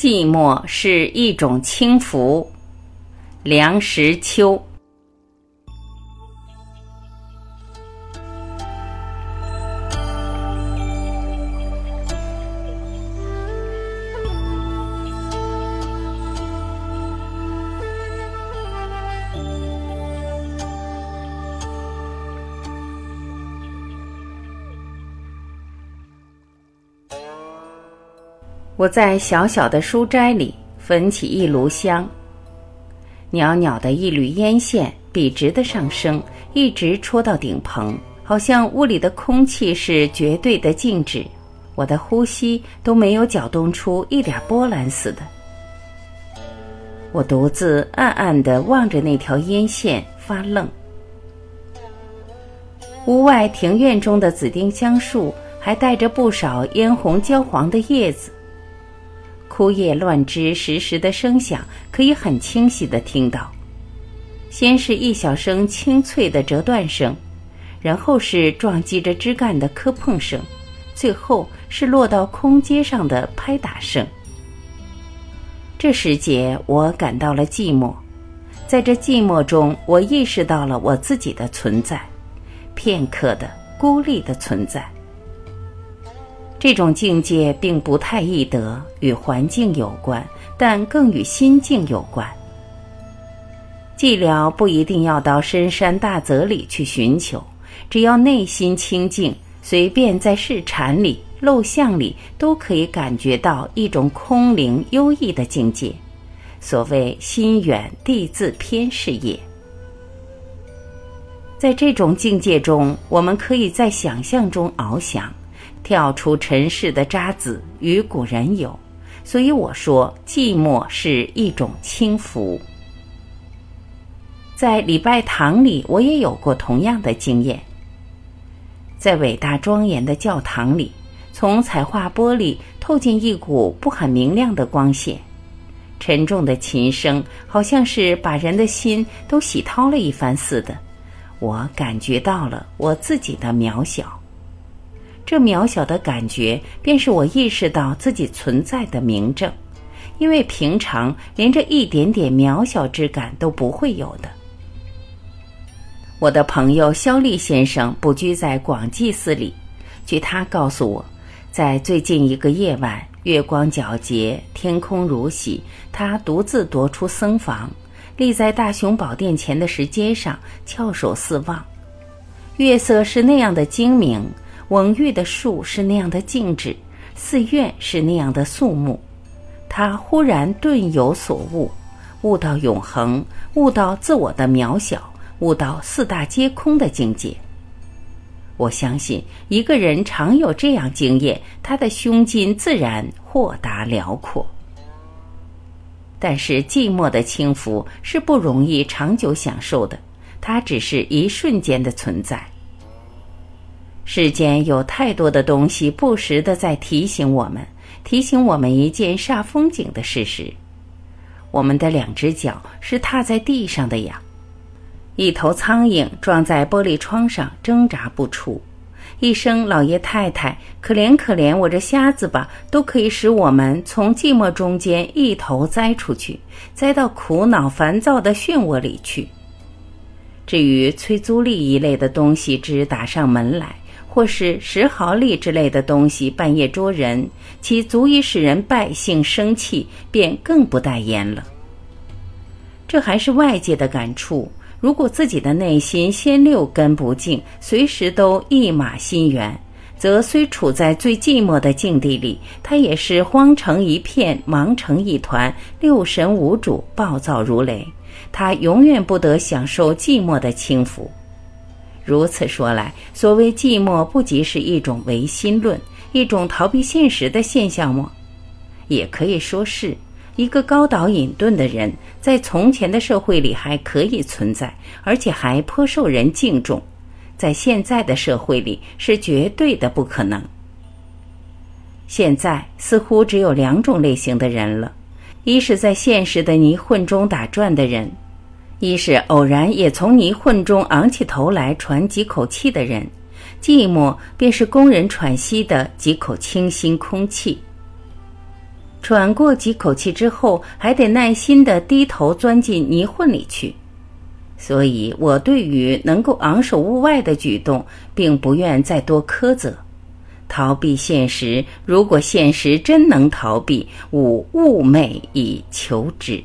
寂寞是一种轻浮。梁实秋。我在小小的书斋里焚起一炉香，袅袅的一缕烟线笔直的上升，一直戳到顶棚，好像屋里的空气是绝对的静止，我的呼吸都没有搅动出一点波澜似的。我独自暗暗地望着那条烟线发愣。屋外庭院中的紫丁香树还带着不少嫣红焦黄的叶子。枯叶乱枝时时的声响，可以很清晰的听到。先是一小声清脆的折断声，然后是撞击着枝干的磕碰声，最后是落到空阶上的拍打声。这时节，我感到了寂寞，在这寂寞中，我意识到了我自己的存在，片刻的孤立的存在。这种境界并不太易得，与环境有关，但更与心境有关。寂寥不一定要到深山大泽里去寻求，只要内心清净，随便在市禅里、陋巷里都可以感觉到一种空灵幽逸的境界。所谓心远地自偏是也。在这种境界中，我们可以在想象中翱翔。跳出尘世的渣滓，与古人有，所以我说寂寞是一种轻浮。在礼拜堂里，我也有过同样的经验。在伟大庄严的教堂里，从彩画玻璃透进一股不很明亮的光线，沉重的琴声好像是把人的心都洗掏了一番似的，我感觉到了我自己的渺小。这渺小的感觉，便是我意识到自己存在的明证，因为平常连这一点点渺小之感都不会有的。我的朋友肖立先生不居在广济寺里，据他告诉我，在最近一个夜晚，月光皎洁，天空如洗，他独自踱出僧房，立在大雄宝殿前的石阶上，翘首四望，月色是那样的精明。蓊郁的树是那样的静止，寺院是那样的肃穆。他忽然顿有所悟，悟到永恒，悟到自我的渺小，悟到四大皆空的境界。我相信，一个人常有这样经验，他的胸襟自然豁达辽阔。但是，寂寞的轻浮是不容易长久享受的，它只是一瞬间的存在。世间有太多的东西，不时的在提醒我们，提醒我们一件煞风景的事实：我们的两只脚是踏在地上的呀。一头苍蝇撞在玻璃窗上，挣扎不出；一声“老爷太太，可怜可怜我这瞎子吧”，都可以使我们从寂寞中间一头栽出去，栽到苦恼烦躁的漩涡里去。至于催租吏一类的东西，只打上门来。或是石毫粒之类的东西，半夜捉人，其足以使人败兴生气，便更不待言了。这还是外界的感触。如果自己的内心先六根不净，随时都一马心猿，则虽处在最寂寞的境地里，他也是慌成一片，忙成一团，六神无主，暴躁如雷。他永远不得享受寂寞的轻浮。如此说来，所谓寂寞，不即是一种唯心论，一种逃避现实的现象吗？也可以说是一个高岛隐遁的人，在从前的社会里还可以存在，而且还颇受人敬重，在现在的社会里是绝对的不可能。现在似乎只有两种类型的人了：一是在现实的泥混中打转的人。一是偶然也从泥混中昂起头来喘几口气的人，寂寞便是工人喘息的几口清新空气。喘过几口气之后，还得耐心地低头钻进泥混里去。所以，我对于能够昂首物外的举动，并不愿再多苛责。逃避现实，如果现实真能逃避，吾寤寐以求之。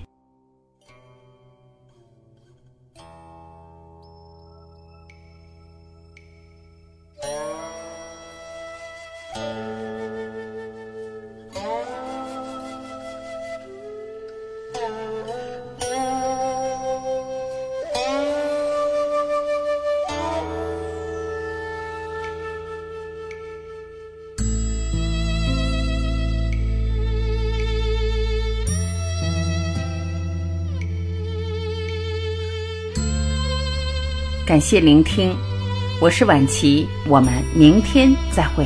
感谢聆听，我是晚琪，我们明天再会。